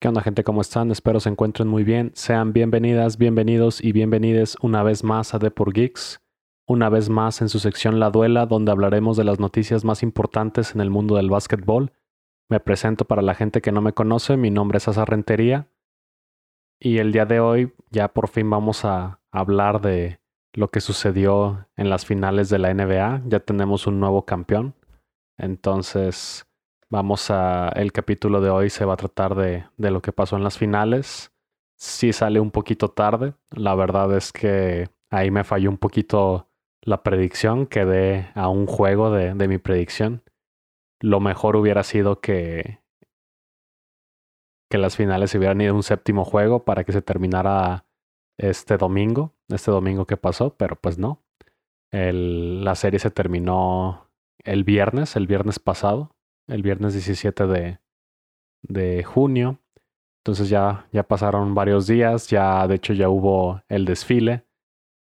¿Qué onda gente? ¿Cómo están? Espero se encuentren muy bien. Sean bienvenidas, bienvenidos y bienvenides una vez más a Depor Geeks, una vez más en su sección La Duela, donde hablaremos de las noticias más importantes en el mundo del básquetbol. Me presento para la gente que no me conoce, mi nombre es Asa Rentería y el día de hoy ya por fin vamos a hablar de lo que sucedió en las finales de la NBA. Ya tenemos un nuevo campeón. Entonces, Vamos a. El capítulo de hoy se va a tratar de, de lo que pasó en las finales. Sí sale un poquito tarde. La verdad es que ahí me falló un poquito la predicción. Quedé a un juego de, de mi predicción. Lo mejor hubiera sido que. que las finales hubieran ido un séptimo juego para que se terminara este domingo. Este domingo que pasó, pero pues no. El, la serie se terminó el viernes, el viernes pasado el viernes 17 de, de junio. Entonces ya, ya pasaron varios días, ya de hecho ya hubo el desfile.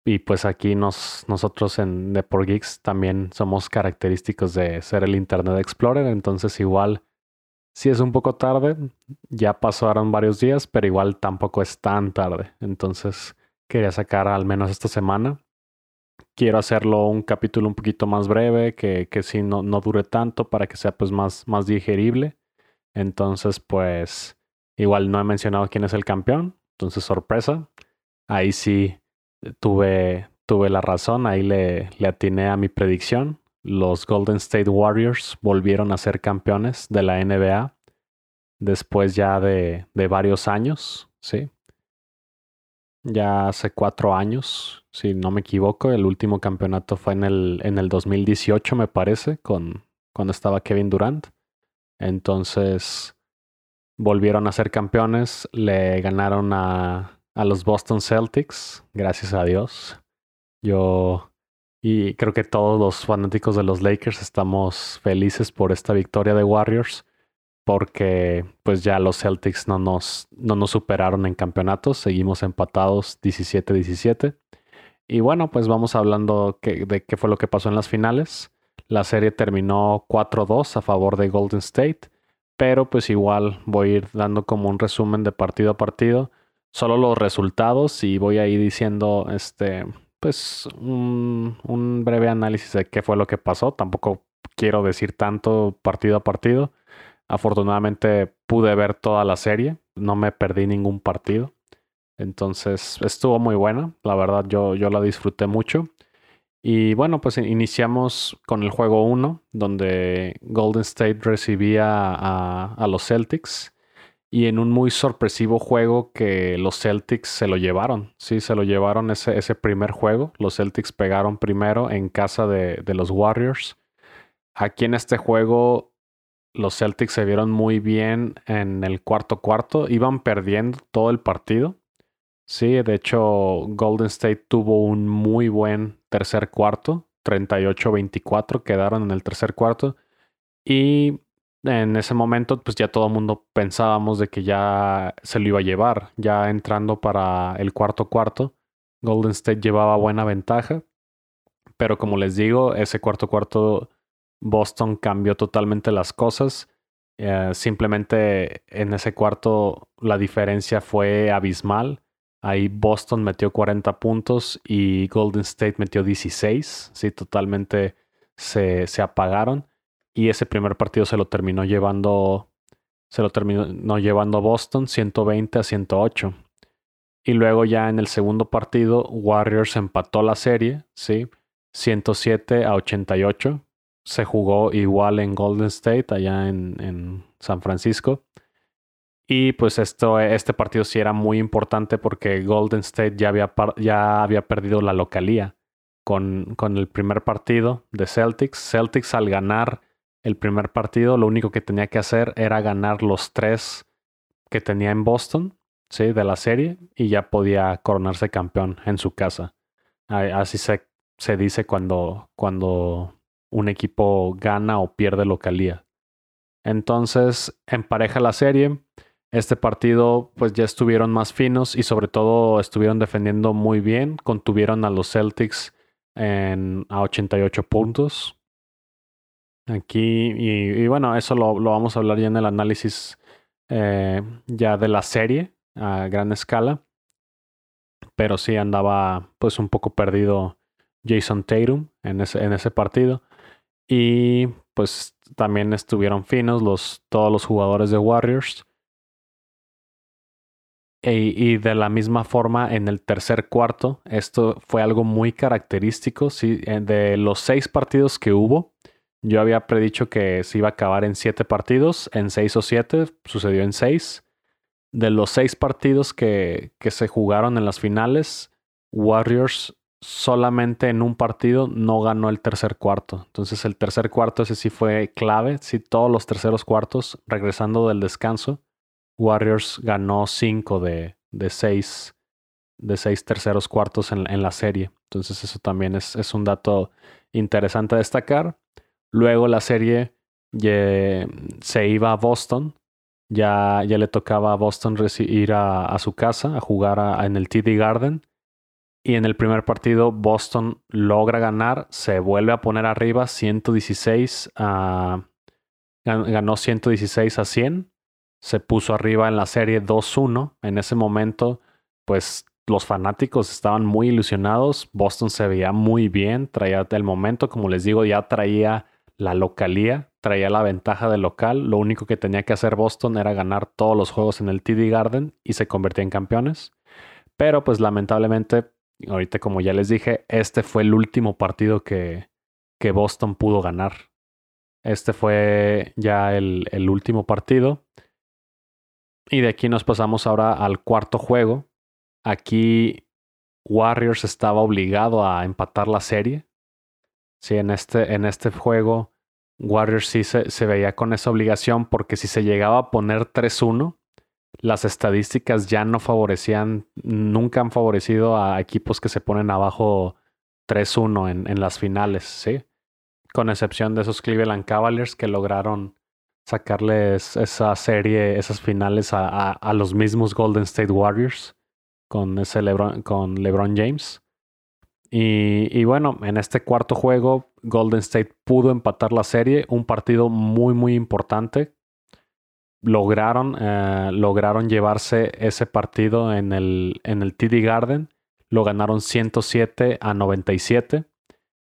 Y pues aquí nos, nosotros en Deport Geeks también somos característicos de ser el Internet Explorer. Entonces igual, si es un poco tarde, ya pasaron varios días, pero igual tampoco es tan tarde. Entonces quería sacar al menos esta semana quiero hacerlo un capítulo un poquito más breve, que, que sí no, no dure tanto para que sea pues más, más digerible. Entonces, pues, igual no he mencionado quién es el campeón. Entonces, sorpresa. Ahí sí tuve, tuve la razón, ahí le, le atiné a mi predicción. Los Golden State Warriors volvieron a ser campeones de la NBA después ya de, de varios años, ¿sí? Ya hace cuatro años, si no me equivoco. El último campeonato fue en el, en el 2018, me parece, con, cuando estaba Kevin Durant. Entonces volvieron a ser campeones, le ganaron a, a los Boston Celtics, gracias a Dios. Yo y creo que todos los fanáticos de los Lakers estamos felices por esta victoria de Warriors porque pues ya los Celtics no nos, no nos superaron en campeonatos, seguimos empatados 17-17. Y bueno, pues vamos hablando de qué fue lo que pasó en las finales. La serie terminó 4-2 a favor de Golden State, pero pues igual voy a ir dando como un resumen de partido a partido, solo los resultados y voy a ir diciendo este pues un breve análisis de qué fue lo que pasó. Tampoco quiero decir tanto partido a partido Afortunadamente pude ver toda la serie, no me perdí ningún partido. Entonces estuvo muy buena, la verdad yo, yo la disfruté mucho. Y bueno, pues iniciamos con el juego 1, donde Golden State recibía a, a, los Celtics. Y en un muy sorpresivo juego que los Celtics se lo llevaron. Sí, se lo llevaron ese, ese primer juego. Los Celtics pegaron primero en casa de, de los Warriors. Aquí en este juego los Celtics se vieron muy bien en el cuarto cuarto. Iban perdiendo todo el partido. Sí, de hecho, Golden State tuvo un muy buen tercer cuarto. 38-24 quedaron en el tercer cuarto. Y en ese momento, pues ya todo el mundo pensábamos de que ya se lo iba a llevar. Ya entrando para el cuarto cuarto, Golden State llevaba buena ventaja. Pero como les digo, ese cuarto cuarto Boston cambió totalmente las cosas. Eh, simplemente en ese cuarto la diferencia fue abismal. Ahí Boston metió 40 puntos y Golden State metió 16. Sí, totalmente se, se apagaron. Y ese primer partido se lo terminó llevando. Se lo terminó llevando Boston 120 a 108. Y luego ya en el segundo partido, Warriors empató la serie, ¿sí? 107 a 88 se jugó igual en Golden State, allá en, en San Francisco. Y pues esto, este partido sí era muy importante porque Golden State ya había, ya había perdido la localía con, con el primer partido de Celtics. Celtics al ganar el primer partido, lo único que tenía que hacer era ganar los tres que tenía en Boston, ¿sí? De la serie, y ya podía coronarse campeón en su casa. Así se, se dice cuando, cuando un equipo gana o pierde localía. Entonces, empareja la serie. Este partido, pues ya estuvieron más finos y sobre todo estuvieron defendiendo muy bien. Contuvieron a los Celtics en, a 88 puntos. Aquí, y, bueno, eso lo, vamos a hablar ya en el análisis eh, ya de la serie a gran escala. Pero sí andaba pues un poco perdido Jason Tatum en ese, en ese partido. Y pues también estuvieron finos los, todos los jugadores de Warriors. E, y de la misma forma en el tercer cuarto, esto fue algo muy característico. Sí, eh, de los seis partidos que hubo, yo había predicho que se iba a acabar en siete partidos, en seis o siete, sucedió en seis. De los seis partidos que, que se jugaron en las finales, Warriors solamente en un partido no ganó el tercer cuarto. Entonces el tercer cuarto ese sí fue clave. Sí, todos los terceros cuartos, regresando del descanso, Warriors ganó cinco de, de seis de seis terceros cuartos en, en la serie. Entonces eso también es, es, un dato interesante a destacar. Luego la serie se iba a Boston. Ya, ya le tocaba a Boston ir a, a su casa a jugar en el TD Garden. Y en el primer partido Boston logra ganar, se vuelve a poner arriba 116 a... Ganó 116 a 100 se puso arriba en la serie 2-1. En ese momento, pues los fanáticos estaban muy ilusionados. Boston se veía muy bien, traía el momento, como les digo, ya traía la localía, traía la ventaja del local. Lo único que tenía que hacer Boston era ganar todos los juegos en el TD Garden y se convertía en campeones. Pero pues lamentablemente, ahorita como ya les dije, este fue el último partido que, que Boston pudo ganar. Este fue ya el, el último partido. Y de aquí nos pasamos ahora al cuarto juego. Aquí Warriors estaba obligado a empatar la serie. Sí, en este, en este juego Warriors sí se, se veía con esa obligación porque si se llegaba a poner 3-1, las estadísticas ya no favorecían, nunca han favorecido a equipos que se ponen abajo 3-1 en, las finales, ¿sí? Con excepción de esos Cleveland Cavaliers que lograron sacarles esa serie, esas finales a, a, los mismos Golden State Warriors con ese LeBron, con LeBron James. Y, y, bueno, en este cuarto juego, Golden State pudo empatar la serie, un partido muy, muy importante. Lograron, eh, lograron llevarse ese partido en el, en el TD Garden. Lo ganaron 107 a 97.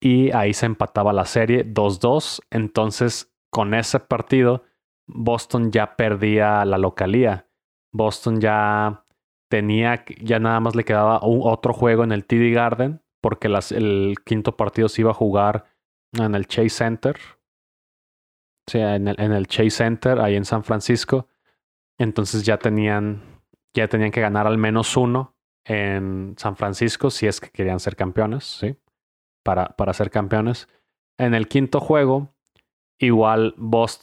Y ahí se empataba la serie 2-2. Entonces con ese partido, Boston ya perdía la localía. Boston ya tenía, ya nada más le quedaba un, otro juego en el TD Garden, porque el quinto partido se iba a jugar en el Chase Center. En el, en el Chase Center, ahí en San Francisco. Entonces ya tenían, ya tenían que ganar al menos uno en San Francisco si es que querían ser campeones, ¿sí? Para, para ser campeones. En el quinto juego, Igual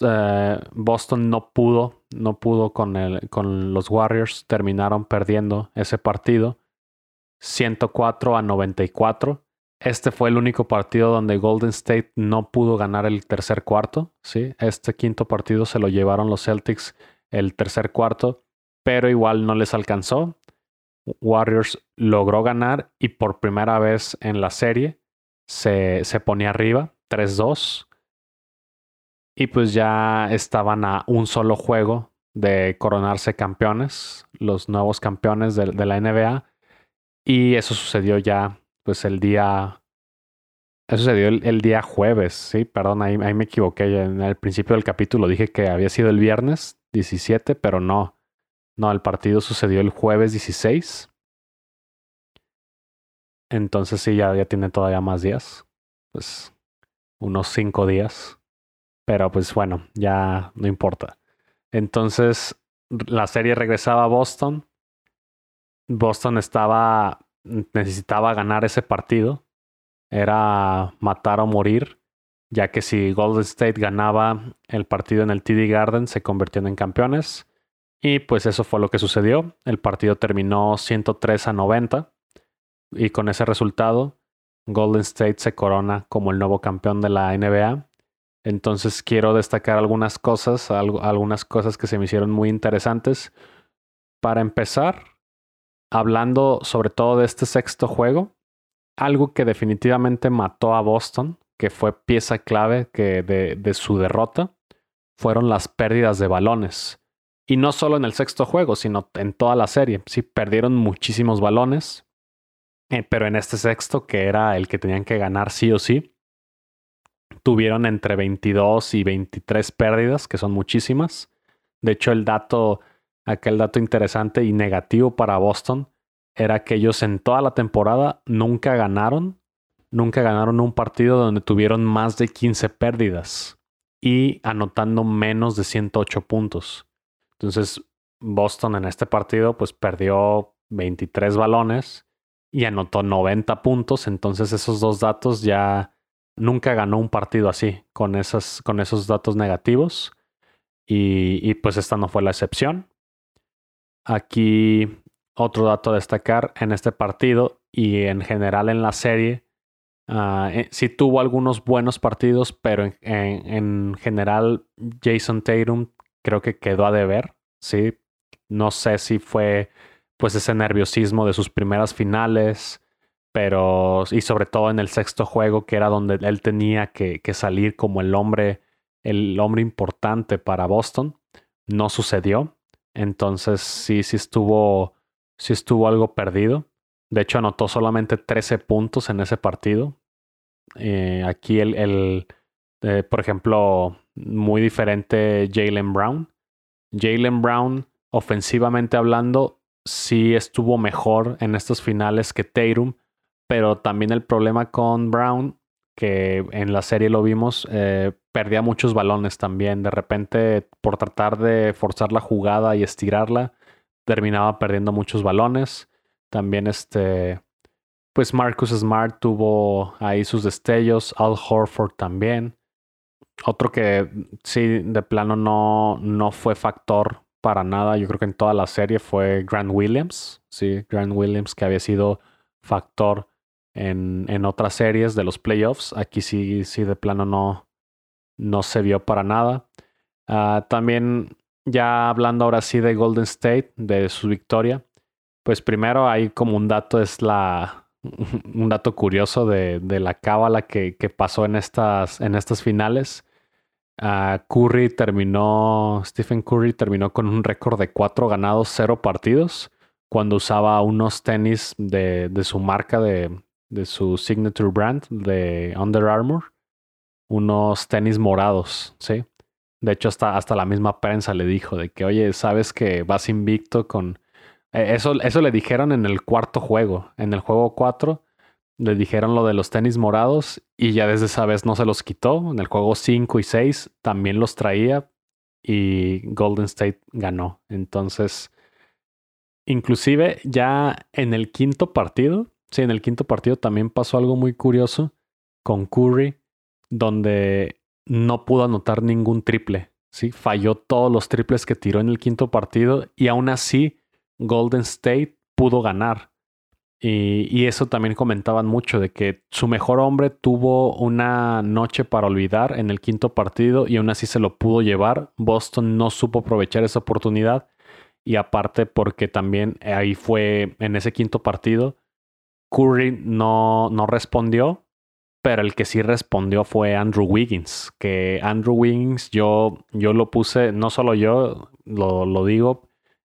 eh, Boston, no pudo, no pudo con, el, con los Warriors, terminaron perdiendo ese partido 104 a 94. Este fue el único partido donde Golden State no pudo ganar el tercer cuarto. ¿sí? Este quinto partido se lo llevaron los Celtics el tercer cuarto, pero igual no les alcanzó. Warriors logró ganar y por primera vez en la serie se, se ponía arriba 3-2 y pues ya estaban a un solo juego de coronarse campeones, los nuevos campeones de, la NBA. Y eso sucedió ya, pues el día. Eso sucedió el, día jueves, sí, perdón, ahí, ahí, me equivoqué. En el principio del capítulo dije que había sido el viernes 17, pero no. No, el partido sucedió el jueves 16. Entonces sí, ya, ya tiene todavía más días. Pues unos cinco días. Pero pues bueno, ya no importa. Entonces la serie regresaba a Boston. Boston estaba, necesitaba ganar ese partido. Era matar o morir, ya que si Golden State ganaba el partido en el TD Garden, se convirtieron en campeones. Y pues eso fue lo que sucedió. El partido terminó 103 a 90. Y con ese resultado, Golden State se corona como el nuevo campeón de la NBA entonces quiero destacar algunas cosas, algunas cosas que se me hicieron muy interesantes. Para empezar, hablando sobre todo de este sexto juego, algo que definitivamente mató a Boston, que fue pieza clave que de, su derrota, fueron las pérdidas de balones. Y no solo en el sexto juego, sino en toda la serie. Sí, perdieron muchísimos balones. Eh, pero en este sexto, que era el que tenían que ganar sí o sí, tuvieron entre 22 y 23 pérdidas, que son muchísimas. De hecho, el dato, aquel dato interesante y negativo para Boston, era que ellos en toda la temporada nunca ganaron, nunca ganaron un partido donde tuvieron más de 15 pérdidas y anotando menos de 108 puntos. Entonces, Boston en este partido pues perdió 23 balones y anotó 90 puntos. Entonces, esos dos datos ya nunca ganó un partido así, con, con esos datos negativos. Y, y pues esta no fue la excepción. Aquí otro dato a destacar en este partido y en general en la serie. Uh, sí tuvo algunos buenos partidos, pero en, en, general Jason Tatum creo que quedó a deber. Sí, no sé si fue pues ese nerviosismo de sus primeras finales, pero y sobre todo en el sexto juego que era donde él tenía que, que salir como el hombre, el hombre importante para Boston, no sucedió. Entonces sí, sí estuvo sí estuvo algo perdido. De hecho, anotó solamente 13 puntos en ese partido. Eh, aquí el, el eh, por ejemplo, muy diferente Jalen Brown. Jalen Brown, ofensivamente hablando, sí estuvo mejor en estos finales que Tatum, pero también el problema con Brown, que en la serie lo vimos, eh, perdía muchos balones también. De repente, por tratar de forzar la jugada y estirarla, terminaba perdiendo muchos balones. También este, pues Marcus Smart tuvo ahí sus destellos, Al Horford también. Otro que sí, de plano no, no fue factor para nada, yo creo que en toda la serie fue Grant Williams. Sí, Grant Williams que había sido factor en, en otras series de los playoffs. Aquí sí, sí, de plano no, no se vio para nada. Ah, también ya hablando ahora sí de Golden State, de su victoria, pues primero hay como un dato, es la, un dato curioso de, de la cábala que, que, pasó en estas, en estas finales. Uh, Curry terminó, Stephen Curry terminó con un récord de cuatro ganados, cero partidos, cuando usaba unos tenis de, de su marca, de, de su signature brand, de Under Armour, unos tenis morados, ¿sí? De hecho, hasta, hasta la misma prensa le dijo de que, oye, sabes que vas invicto con... E, eso, eso le dijeron en el cuarto juego. En el juego 4 le dijeron lo de los tenis morados y ya desde esa vez no se los quitó. En el juego 5 y 6 también los traía y Golden State ganó. Entonces, inclusive ya en el quinto partido, sí, en el quinto partido también pasó algo muy curioso con Curry, donde no pudo anotar ningún triple. ¿sí? Falló todos los triples que tiró en el quinto partido y aún así Golden State pudo ganar. Y, y, eso también comentaban mucho, de que su mejor hombre tuvo una noche para olvidar en el quinto partido y aún así se lo pudo llevar. Boston no supo aprovechar esa oportunidad y aparte porque también ahí fue en ese quinto partido, Curry no, no respondió pero el que sí respondió fue Andrew Wiggins, que Andrew Wiggins yo, yo lo puse, no solo yo lo, lo digo,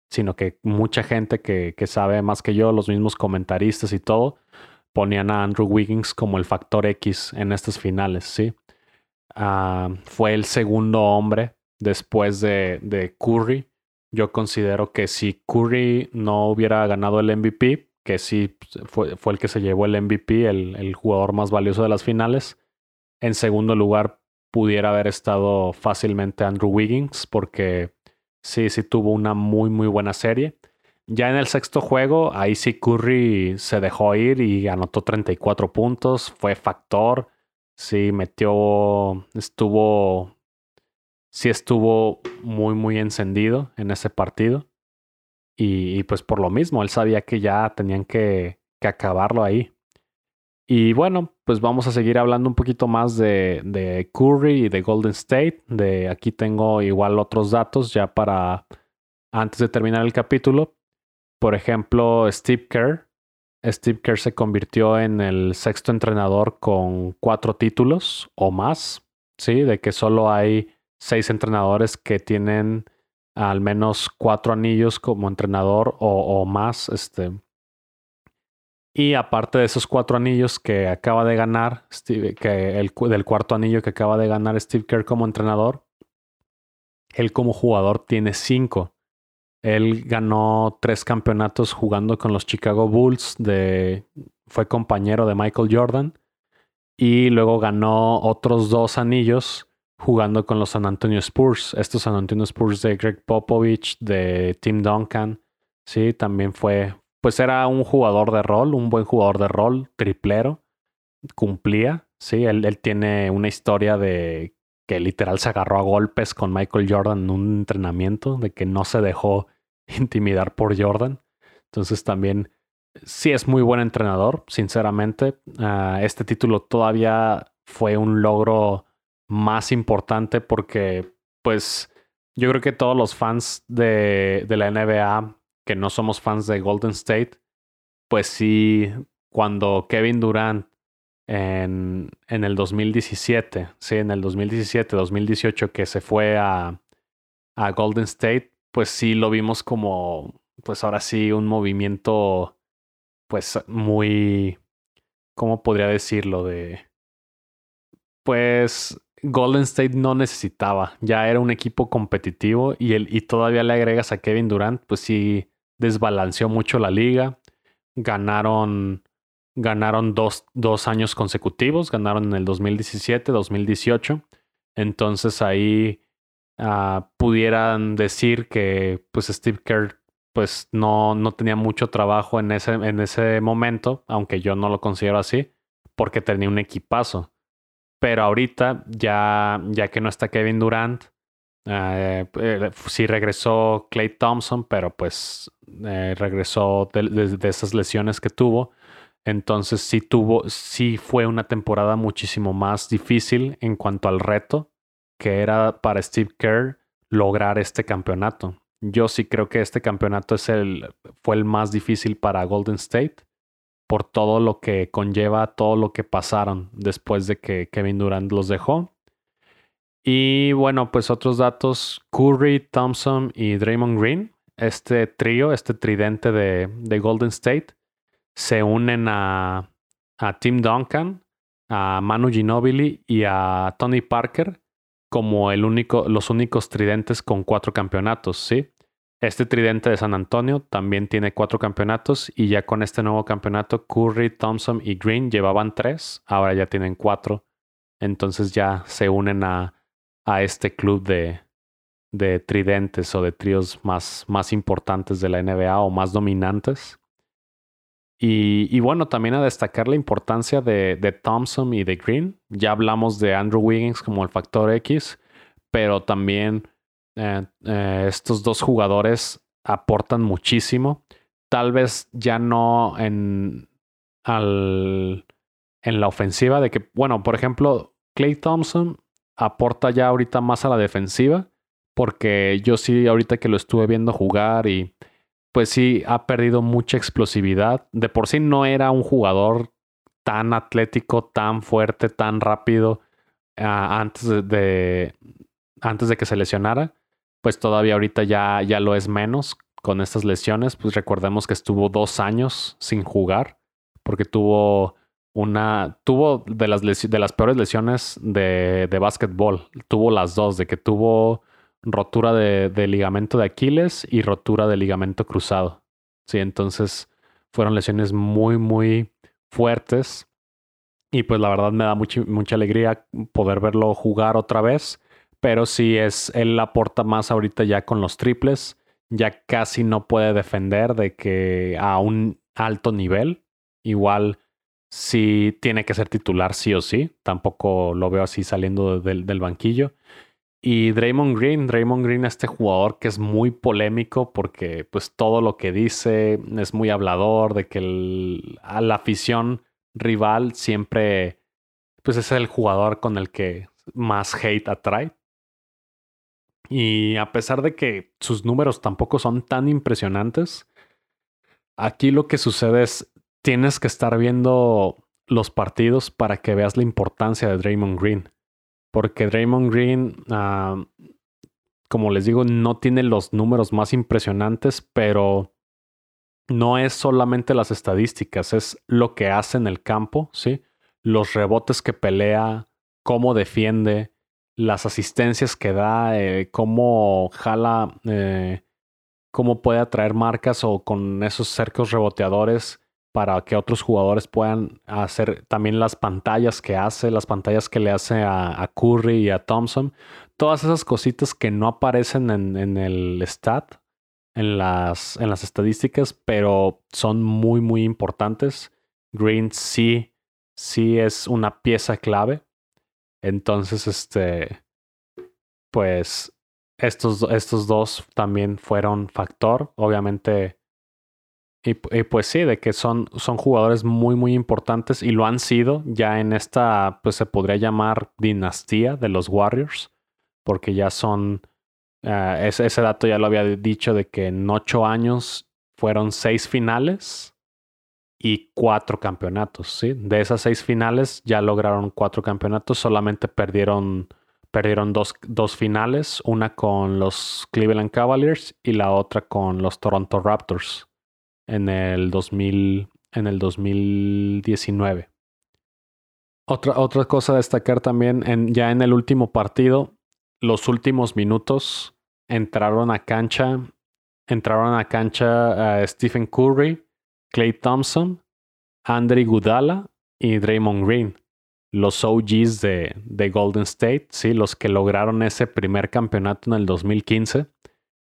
sino que mucha gente que, que, sabe más que yo, los mismos comentaristas y todo, ponían a Andrew Wiggins como el factor X en estas finales, ¿sí? Uh, fue el segundo hombre después de, de Curry. Yo considero que si Curry no hubiera ganado el MVP, que sí fue, fue, el que se llevó el MVP, el, el, jugador más valioso de las finales. En segundo lugar, pudiera haber estado fácilmente Andrew Wiggins, porque sí, sí tuvo una muy, muy buena serie. Ya en el sexto juego, ahí sí Curry se dejó ir y anotó 34 puntos, fue factor, sí metió, estuvo, sí estuvo muy, muy encendido en ese partido. Y, pues por lo mismo, él sabía que ya tenían que, acabarlo ahí. Y bueno, pues vamos a seguir hablando un poquito más de, de, Curry y de Golden State. De aquí tengo igual otros datos ya para antes de terminar el capítulo. Por ejemplo, Steve Kerr. Steve Kerr se convirtió en el sexto entrenador con cuatro títulos o más. Sí, de que solo hay seis entrenadores que tienen al menos cuatro anillos como entrenador o, más. Este. Y aparte de esos cuatro anillos que acaba de ganar, Steve, que el, del cuarto anillo que acaba de ganar Steve Kerr como entrenador, él como jugador tiene cinco. Él ganó tres campeonatos jugando con los Chicago Bulls, de, fue compañero de Michael Jordan, y luego ganó otros dos anillos jugando con los San Antonio Spurs. Estos San Antonio Spurs de Greg Popovich, de Tim Duncan. Sí, también fue, pues era un jugador de rol, un buen jugador de rol, triplero. Cumplía, sí, él, tiene una historia de que literal se agarró a golpes con Michael Jordan en un entrenamiento, de que no se dejó intimidar por Jordan. Entonces también sí es muy buen entrenador, sinceramente. Ah, este título todavía fue un logro más importante porque, pues, yo creo que todos los fans de, de la NBA que no somos fans de Golden State, pues sí, cuando Kevin Durant en, en el 2017, sí, en el 2017, 2018, que se fue a, a Golden State, pues sí lo vimos como, pues ahora sí, un movimiento, pues muy, ¿cómo podría decirlo? De, pues Golden State no necesitaba. Ya era un equipo competitivo y, el, y todavía le agregas a Kevin Durant, pues sí desbalanceó mucho la liga. Ganaron, ganaron dos, dos años consecutivos, ganaron en el 2017, 2018. Entonces ahí uh, pudieran decir que pues Steve Kerr pues no, no tenía mucho trabajo en ese, en ese momento, aunque yo no lo considero así, porque tenía un equipazo. Pero ahorita, ya, ya que no está Kevin Durant, eh, eh, sí regresó Clay Thompson, pero pues eh, regresó de, esas lesiones que tuvo. Entonces sí tuvo, sí fue una temporada muchísimo más difícil en cuanto al reto que era para Steve Kerr lograr este campeonato. Yo sí creo que este campeonato es el, fue el más difícil para Golden State por todo lo que conlleva, todo lo que pasaron después de que Kevin Durant los dejó. Y bueno, pues otros datos, Curry, Thompson y Draymond Green, este trío, este tridente de, de Golden State, se unen a, a Tim Duncan, a Manu Ginobili y a Tony Parker como el único, los únicos tridentes con cuatro campeonatos, ¿sí? Este tridente de San Antonio también tiene cuatro campeonatos y ya con este nuevo campeonato Curry, Thompson y Green llevaban tres, ahora ya tienen cuatro. Entonces ya se unen a, a este club de, de tridentes o de tríos más, más importantes de la NBA o más dominantes. Y, y, bueno, también a destacar la importancia de, de Thompson y de Green. Ya hablamos de Andrew Wiggins como el factor X, pero también eh, eh, estos dos jugadores aportan muchísimo. Tal vez ya no en, al, en la ofensiva, de que, bueno, por ejemplo, Clay Thompson aporta ya ahorita más a la defensiva, porque yo sí, ahorita que lo estuve viendo jugar y pues sí, ha perdido mucha explosividad. De por sí no era un jugador tan atlético, tan fuerte, tan rápido ah, antes de, antes de que se lesionara pues todavía ahorita ya, ya lo es menos con estas lesiones. Pues recordemos que estuvo dos años sin jugar porque tuvo una, tuvo de las, de las peores lesiones de, de básquetbol. Tuvo las dos, de que tuvo rotura de, de, ligamento de Aquiles y rotura de ligamento cruzado. Sí, entonces fueron lesiones muy, muy fuertes. Y pues la verdad me da mucha, mucha alegría poder verlo jugar otra vez pero sí es, él aporta más ahorita ya con los triples, ya casi no puede defender de que a un alto nivel, igual sí tiene que ser titular sí o sí, tampoco lo veo así saliendo del, del banquillo. Y Draymond Green, Draymond Green, este jugador que es muy polémico porque pues todo lo que dice es muy hablador, de que a la afición rival siempre pues es el jugador con el que más hate atrae. Y a pesar de que sus números tampoco son tan impresionantes, aquí lo que sucede es tienes que estar viendo los partidos para que veas la importancia de Draymond Green. Porque Draymond Green, ah, como les digo, no tiene los números más impresionantes, pero no es solamente las estadísticas, es lo que hace en el campo, ¿sí? Los rebotes que pelea, cómo defiende, las asistencias que da, eh, cómo jala, eh, cómo puede atraer marcas o con esos cercos reboteadores para que otros jugadores puedan hacer también las pantallas que hace, las pantallas que le hace a, Curry y a Thompson, todas esas cositas que no aparecen en, en el stat, en las, en las estadísticas, pero son muy, muy importantes. Green sí, sí es una pieza clave. Entonces, este, pues estos, estos dos también fueron factor. Obviamente, y, pues sí, de que son, son jugadores muy, muy importantes y lo han sido ya en esta, pues se podría llamar dinastía de los Warriors, porque ya son, ese, ese, dato ya lo había dicho de que en ocho años fueron seis finales y cuatro campeonatos, ¿sí? De esas seis finales ya lograron cuatro campeonatos, solamente perdieron, perdieron dos, dos finales, una con los Cleveland Cavaliers y la otra con los Toronto Raptors en el, 2000, en el 2019. Otra, otra cosa a destacar también, en, ya en el último partido, los últimos minutos entraron a cancha, entraron a cancha a Stephen Curry, Clay Thompson, Andre Gudala y Draymond Green, los OGs de, de Golden State, sí, los que lograron ese primer campeonato en el 2015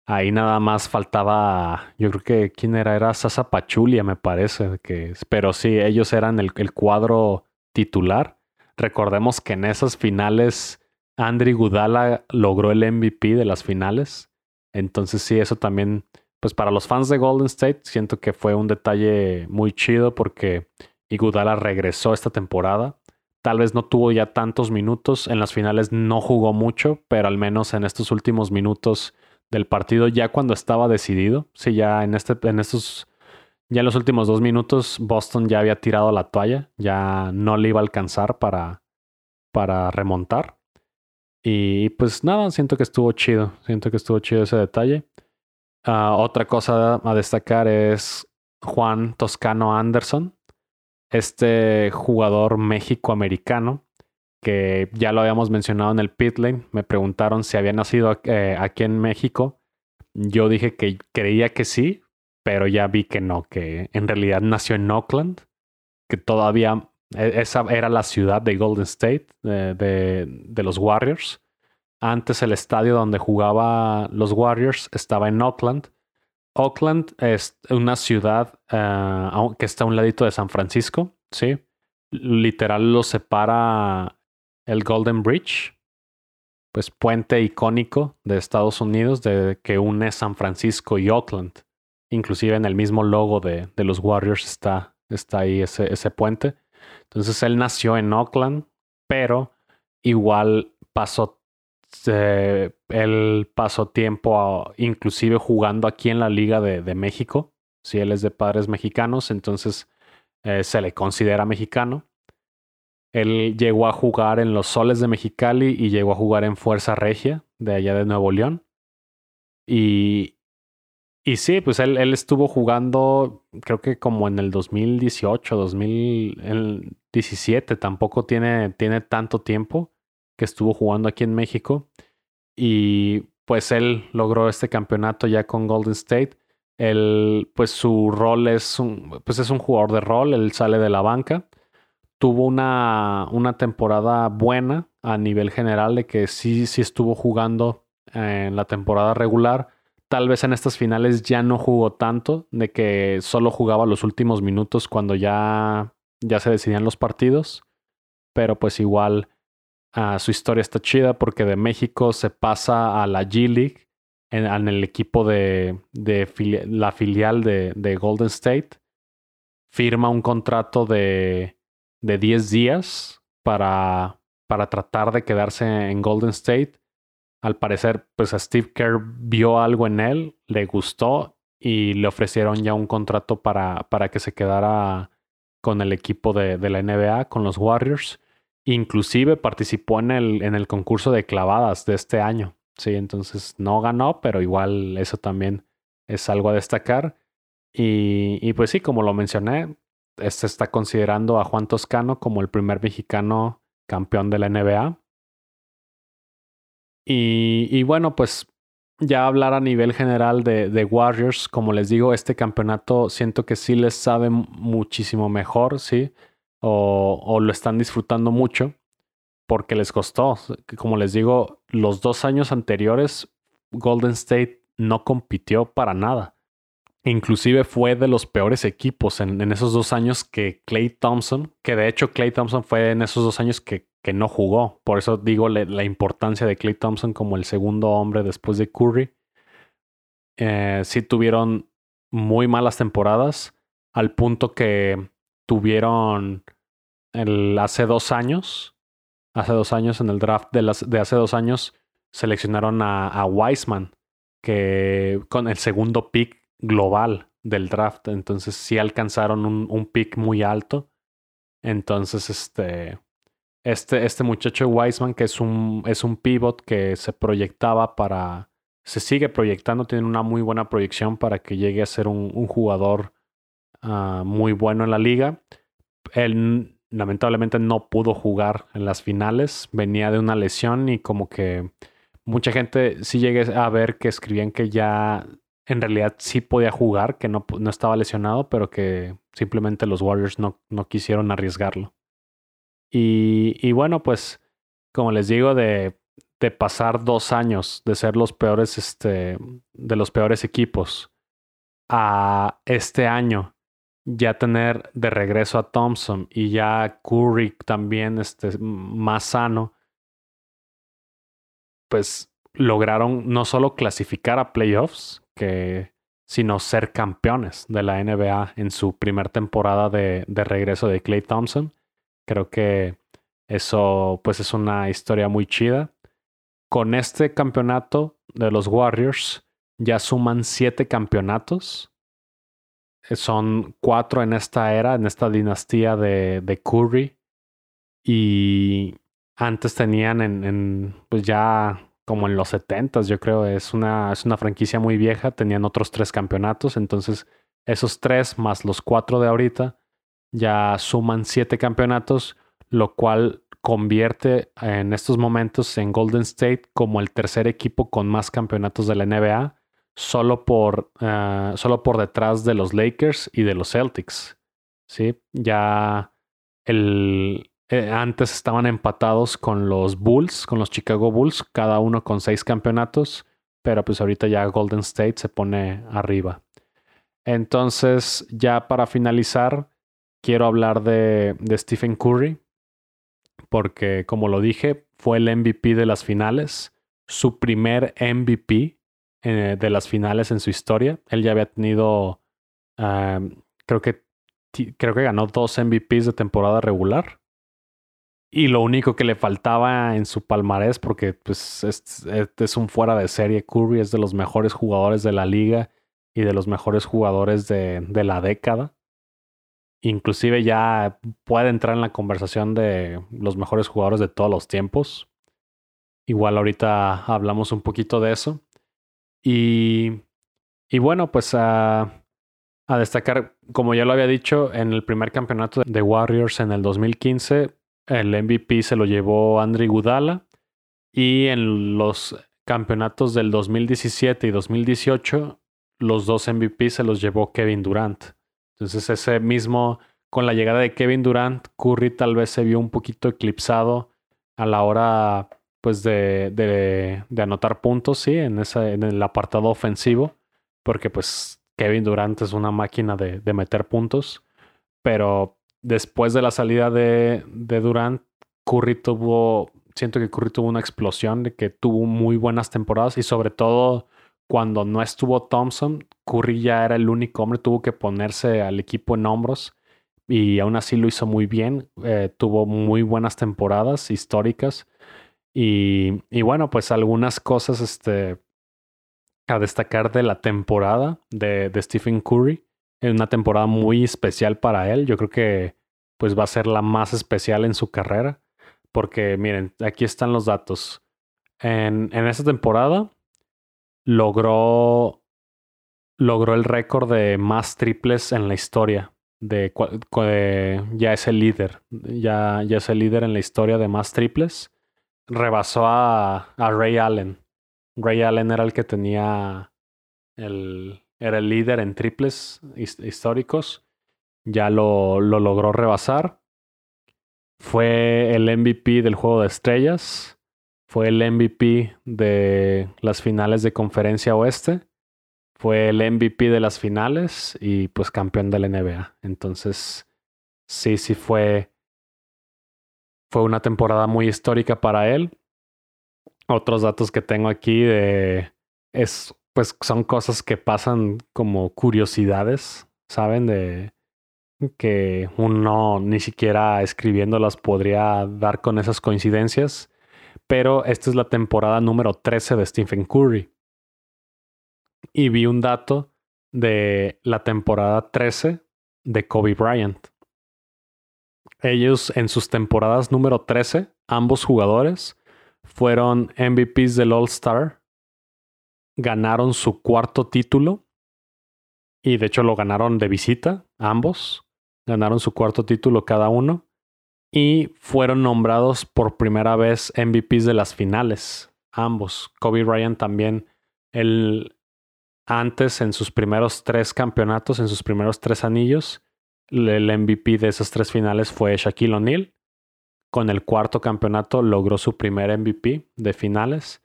Ahí nada más faltaba, yo creo que quién era, era Sasa Pachulia, me parece, que, pero sí, ellos eran el, el cuadro titular. Recordemos que en esas finales Andri Gudala logró el MVP de las finales. Entonces sí, eso también, pues para los fans de Golden State, siento que fue un detalle muy chido porque Igudala regresó esta temporada. Tal vez no tuvo ya tantos minutos, en las finales no jugó mucho, pero al menos en estos últimos minutos del partido ya cuando estaba decidido. Sí, ya en, este, en estos, ya en los últimos dos minutos Boston ya había tirado la toalla, ya no le iba a alcanzar para, para remontar. Y pues nada, siento que estuvo chido, siento que estuvo chido ese detalle. Ah, otra cosa a destacar es Juan Toscano Anderson, este jugador México-americano que ya lo habíamos mencionado en el pit lane. Me preguntaron si había nacido eh, aquí en México. Yo dije que creía que sí, pero ya vi que no, que en realidad nació en Oakland, que todavía e, esa era la ciudad de Golden State, de, de, los Warriors. Antes el estadio donde jugaba los Warriors estaba en Oakland. Oakland es una ciudad uh, que está a un ladito de San Francisco, ¿sí? Literal lo separa el Golden Bridge, pues puente icónico de Estados Unidos de, que une San Francisco y Oakland. Inclusive en el mismo logo de, de los Warriors está, está ahí ese, ese puente. Entonces él nació en Oakland, pero igual pasó, él pasó tiempo inclusive jugando aquí en la Liga de, de México. Si él es de padres mexicanos, entonces eh, se le considera mexicano. Él llegó a jugar en los Soles de Mexicali y llegó a jugar en Fuerza Regia de allá de Nuevo León. Y, y sí, pues él, él estuvo jugando, creo que como en el 2018, 2017, tampoco tiene, tiene tanto tiempo que estuvo jugando aquí en México. Y pues él logró este campeonato ya con Golden State. Él, pues su rol es un, pues es un jugador de rol, él sale de la banca tuvo una, una temporada buena a nivel general de que sí, sí estuvo jugando en la temporada regular. Tal vez en estas finales ya no jugó tanto, de que solo jugaba los últimos minutos cuando ya, ya se decidían los partidos. Pero pues igual uh, su historia está chida porque de México se pasa a la G League en, el equipo de, la filial de, de Golden State. Firma un contrato de de 10 días para, tratar de quedarse en Golden State. Al parecer, pues a Steve Kerr vio algo en él, le gustó y le ofrecieron ya un contrato para, que se quedara con el equipo de la NBA, con los Warriors. Inclusive participó en el, en el concurso de clavadas de este año. Sí, entonces no ganó, pero igual eso también es algo a destacar. Y, y pues sí, como lo mencioné, este está considerando a Juan Toscano como el primer mexicano campeón de la NBA. Y, y bueno, pues ya hablar a nivel general de, de, Warriors, como les digo, este campeonato siento que sí les sabe muchísimo mejor, ¿sí? O, lo están disfrutando mucho porque les costó. Como les digo, los dos años anteriores Golden State no compitió para nada. Inclusive fue de los peores equipos en, en esos dos años que Clay Thompson, que de hecho Clay Thompson fue en esos dos años que que no jugó. Por eso digo la importancia de Clay Thompson como el segundo hombre después de Curry. Eh, sí tuvieron muy malas temporadas, al punto que tuvieron el, hace dos años, hace dos años en el draft de, las, de hace dos años, seleccionaron a, a Wiseman, que con el segundo pick global del draft. Entonces sí alcanzaron un, un pick muy alto. Entonces, este este, este muchacho Wiseman, que es un, es un pivot que se proyectaba para. Se sigue proyectando, tiene una muy buena proyección para que llegue a ser un, jugador uh, muy bueno en la liga. Él lamentablemente no pudo jugar en las finales, venía de una lesión y como que mucha gente sí llegué a ver que escribían que ya en realidad sí podía jugar, que no, no estaba lesionado, pero que simplemente los Warriors no, no quisieron arriesgarlo. Y, bueno, pues como les digo, de, de, pasar dos años de ser los peores, este, de los peores equipos a este año ya tener de regreso a Thompson y ya Curry también este, más sano, pues lograron no solo clasificar a playoffs, que, sino ser campeones de la NBA en su primer temporada de, de regreso de Clay Thompson. Creo que eso pues es una historia muy chida. Con este campeonato de los Warriors ya suman siete campeonatos. Son cuatro en esta era, en esta dinastía de, de Curry. Y antes tenían en, pues ya como en los setentas, yo creo, es una, es una franquicia muy vieja, tenían otros tres campeonatos, entonces esos tres más los cuatro de ahorita ya suman siete campeonatos, lo cual convierte en estos momentos en Golden State como el tercer equipo con más campeonatos de la NBA, solo por, uh, solo por detrás de los Lakers y de los Celtics. ¿sí? Ya el, eh, antes estaban empatados con los Bulls, con los Chicago Bulls, cada uno con seis campeonatos, pero pues ahorita ya Golden State se pone arriba. Entonces, ya para finalizar, quiero hablar de Stephen Curry, porque como lo dije, fue el MVP de las finales, su primer MVP eh, de las finales en su historia. Él ya había tenido, creo que creo que ganó dos MVPs de temporada regular. Y lo único que le faltaba en su palmarés, porque pues, es, es, un fuera de serie, Curry es de los mejores jugadores de la liga y de los mejores jugadores de, de la década inclusive ya puede entrar en la conversación de los mejores jugadores de todos los tiempos. Igual ahorita hablamos un poquito de eso. Y, bueno, pues a, a, destacar, como ya lo había dicho, en el primer campeonato de Warriors en el 2015, el MVP se lo llevó Andre Gudala. Y en los campeonatos del 2017 y 2018, los dos MVP se los llevó Kevin Durant. Entonces ese mismo, con la llegada de Kevin Durant, Curry tal vez se vio un poquito eclipsado a la hora pues de, de, de anotar puntos, sí, en, esa, en el apartado ofensivo, porque pues Kevin Durant es una máquina de, de meter puntos, pero después de la salida de, de Durant, Curry tuvo, siento que Curry tuvo una explosión de que tuvo muy buenas temporadas y sobre todo cuando no estuvo Thompson, Curry ya era el único hombre, tuvo que ponerse al equipo en hombros y aún así lo hizo muy bien. Eh, tuvo muy buenas temporadas históricas. Y, y, bueno, pues algunas cosas este, a destacar de la temporada de, de Stephen Curry. Es una temporada muy especial para él. Yo creo que pues va a ser la más especial en su carrera. Porque miren, aquí están los datos. en, en esa temporada logró, logró el récord de más triples en la historia. De, ya es el líder. Ya, ya es el líder en la historia de más triples. Rebasó a, Ray Allen. Ray Allen era el que tenía el, era el líder en triples históricos. Ya lo, lo logró rebasar. Fue el MVP del juego de estrellas. Fue el MVP de las finales de conferencia oeste. Fue el MVP de las finales y pues campeón de la NBA. Entonces, sí, sí fue. Fue una temporada muy histórica para él. Otros datos que tengo aquí de. Es, pues son cosas que pasan como curiosidades, ¿saben? De que uno ni siquiera escribiéndolas podría dar con esas coincidencias. Pero esta es la temporada número 13 de Stephen Curry. Y vi un dato de la temporada 13 de Kobe Bryant. Ellos en sus temporadas número 13, ambos jugadores, fueron MVPs del All Star, ganaron su cuarto título y de hecho lo ganaron de visita, ambos ganaron su cuarto título cada uno y fueron nombrados por primera vez MVPs de las finales, ambos. Kobe Bryant también, él antes en sus primeros tres campeonatos, en sus primeros tres anillos, el MVP de esas tres finales fue Shaquille O'Neal. Con el cuarto campeonato logró su primer MVP de finales.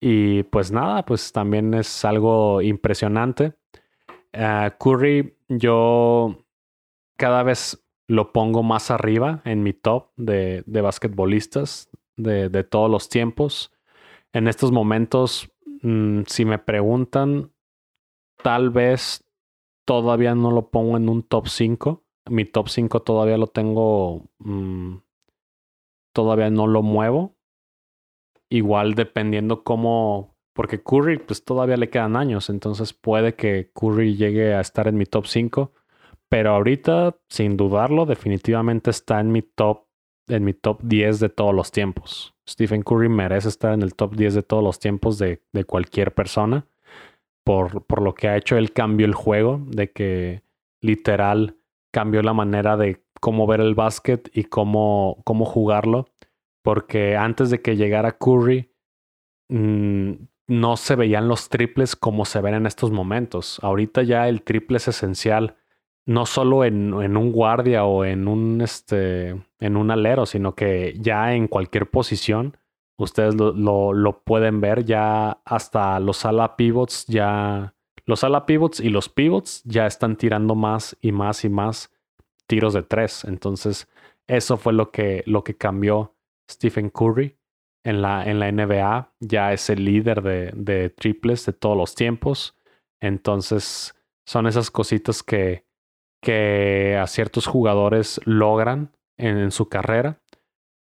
Y pues nada, pues también es algo impresionante. Ah, Curry, yo cada vez lo pongo más arriba en mi top de, de basquetbolistas de, de, todos los tiempos. En estos momentos, mm, si me preguntan, tal vez todavía no lo pongo en un top 5. Mi top 5 todavía lo tengo, mm, todavía no lo muevo. Igual dependiendo cómo, porque Curry pues todavía le quedan años, entonces puede que Curry llegue a estar en mi top 5 pero ahorita, sin dudarlo, definitivamente está en mi top, en mi top 10 de todos los tiempos. Stephen Curry merece estar en el top 10 de todos los tiempos de, de cualquier persona. Por, por lo que ha hecho, él cambió el juego, de que literal cambió la manera de cómo ver el básquet y cómo, cómo jugarlo. Porque antes de que llegara Curry, mmm, no se veían los triples como se ven en estos momentos. Ahorita ya el triple es esencial no solo en, en, un guardia o en un, este, en un alero, sino que ya en cualquier posición ustedes lo, lo, lo, pueden ver ya hasta los ala pivots ya los ala pivots y los pivots ya están tirando más y más y más tiros de tres entonces eso fue lo que lo que cambió Stephen Curry en la, en la NBA ya es el líder de, de triples de todos los tiempos entonces son esas cositas que que a ciertos jugadores logran en, su carrera.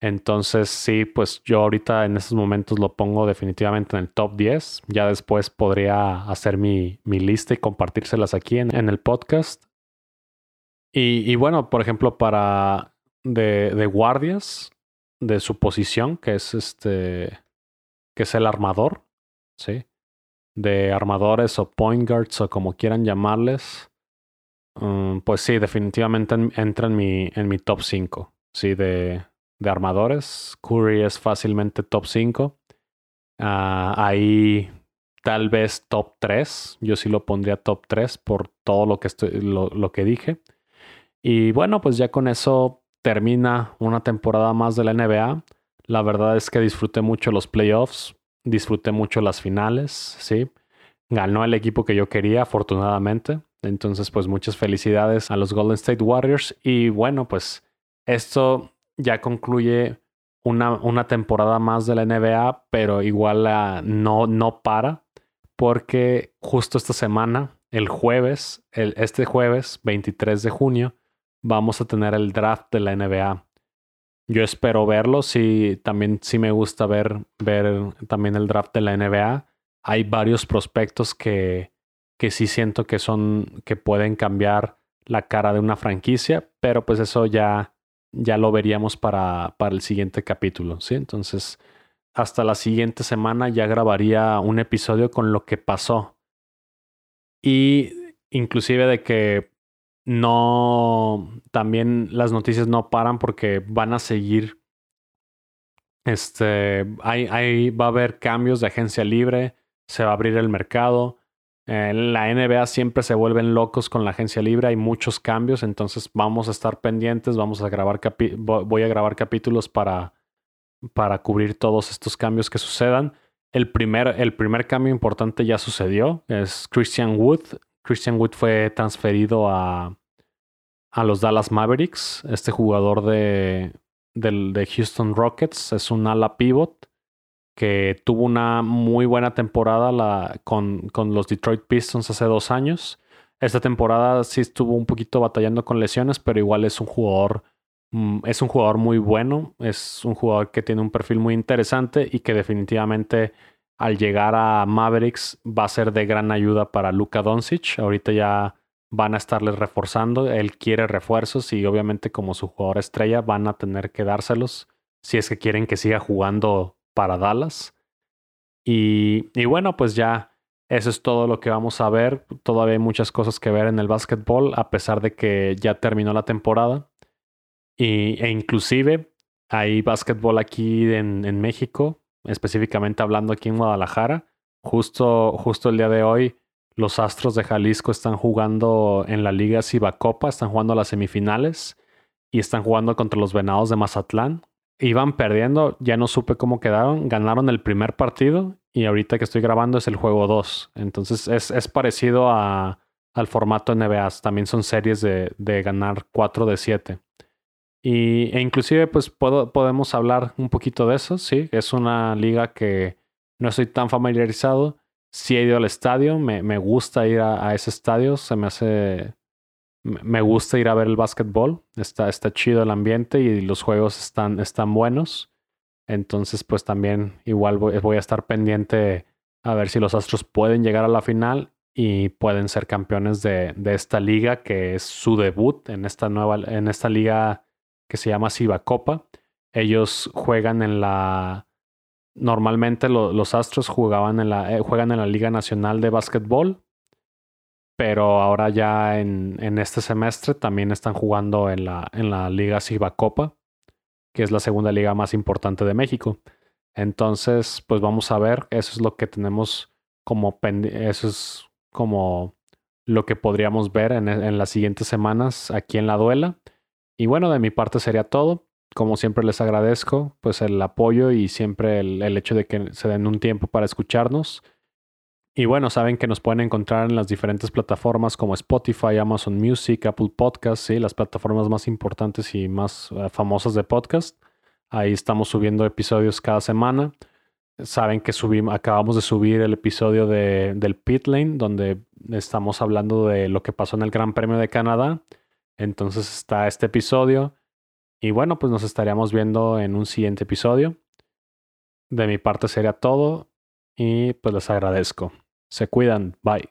Entonces, sí, pues yo ahorita en estos momentos lo pongo definitivamente en el top 10. Ya después podría hacer mi, mi lista y compartírselas aquí en, en el podcast. Y, y, bueno, por ejemplo, para de, de, guardias de su posición, que es este, que es el armador, ¿sí? De armadores o point guards o como quieran llamarles. Mm, pues sí, definitivamente entra en mi, en mi top 5. Sí, de, de armadores. Curry es fácilmente top 5. Ah, ahí tal vez top 3. Yo sí lo pondría top 3 por todo lo que, estoy, lo, lo que dije. Y bueno, pues ya con eso termina una temporada más de la NBA. La verdad es que disfruté mucho los playoffs, disfruté mucho las finales, ¿sí? Ganó el equipo que yo quería, afortunadamente. Entonces, pues muchas felicidades a los Golden State Warriors. Y bueno, pues esto ya concluye una, una temporada más de la NBA, pero igual no, no para, porque justo esta semana, el jueves, el, este jueves 23 de junio, vamos a tener el draft de la NBA. Yo espero verlo, sí, también sí me gusta ver, ver también el draft de la NBA. Hay varios prospectos que, que sí siento que son, que pueden cambiar la cara de una franquicia, pero pues eso ya, ya lo veríamos para, para el siguiente capítulo, ¿sí? Entonces, hasta la siguiente semana ya grabaría un episodio con lo que pasó. Y inclusive de que no, también las noticias no paran porque van a seguir. Este, hay, va a haber cambios de agencia libre, se va a abrir el mercado. En la NBA siempre se vuelven locos con la agencia libre, hay muchos cambios, entonces vamos a estar pendientes, vamos a grabar voy a grabar capítulos para, para cubrir todos estos cambios que sucedan. El primer, el primer cambio importante ya sucedió, es Christian Wood. Christian Wood fue transferido a, a los Dallas Mavericks. Este jugador de, de Houston Rockets es un ala pivot que tuvo una muy buena temporada con, con, los Detroit Pistons hace dos años. Esta temporada sí estuvo un poquito batallando con lesiones, pero igual es un jugador, mm, es un jugador muy bueno, es un jugador que tiene un perfil muy interesante y que definitivamente al llegar a Mavericks va a ser de gran ayuda para Luka Doncic. Ahorita ya van a estarle reforzando, él quiere refuerzos y obviamente como su jugador estrella van a tener que dárselos si es que quieren que siga jugando para Dallas. Y, y bueno, pues ya eso es todo lo que vamos a ver. Todavía hay muchas cosas que ver en el básquetbol, a pesar de que ya terminó la temporada. Y, e inclusive hay básquetbol aquí en, en, México, específicamente hablando aquí en Guadalajara. Justo, justo el día de hoy, los Astros de Jalisco están jugando en la Liga Cibacopa, están jugando las semifinales y están jugando contra los Venados de Mazatlán iban perdiendo, ya no supe cómo quedaron, ganaron el primer partido y ahorita que estoy grabando es el juego 2. Entonces es, es parecido a, al formato NBA, también son series de, de ganar 4 de 7. Y, e inclusive pues puedo, podemos hablar un poquito de eso, sí, es una liga que no estoy tan familiarizado. Sí he ido al estadio, me, me gusta ir a, a ese estadio, se me hace me gusta ir a ver el básquetbol. Está, está chido el ambiente y los juegos están, están buenos. Entonces, pues también igual voy, a estar pendiente a ver si los Astros pueden llegar a la final y pueden ser campeones de, de, esta liga que es su debut en esta nueva, en esta liga que se llama Siva Copa. Ellos juegan en la. Normalmente los Astros jugaban en la, eh, juegan en la Liga Nacional de Básquetbol pero ahora ya en, en, este semestre también están jugando en la, en la Liga Ciba Copa, que es la segunda liga más importante de México. Entonces, pues vamos a ver, eso es lo que tenemos como, eso es como lo que podríamos ver en, en las siguientes semanas aquí en la duela. Y bueno, de mi parte sería todo. Como siempre les agradezco pues el apoyo y siempre el, el hecho de que se den un tiempo para escucharnos. Y bueno, saben que nos pueden encontrar en las diferentes plataformas como Spotify, Amazon Music, Apple Podcasts, ¿sí? las plataformas más importantes y más eh, famosas de podcast. Ahí estamos subiendo episodios cada semana. Saben que subimos, acabamos de subir el episodio de, del Pit Lane, donde estamos hablando de lo que pasó en el Gran Premio de Canadá. Entonces está este episodio. Y bueno, pues nos estaríamos viendo en un siguiente episodio. De mi parte sería todo y pues les agradezco. Se cuidan. Bye.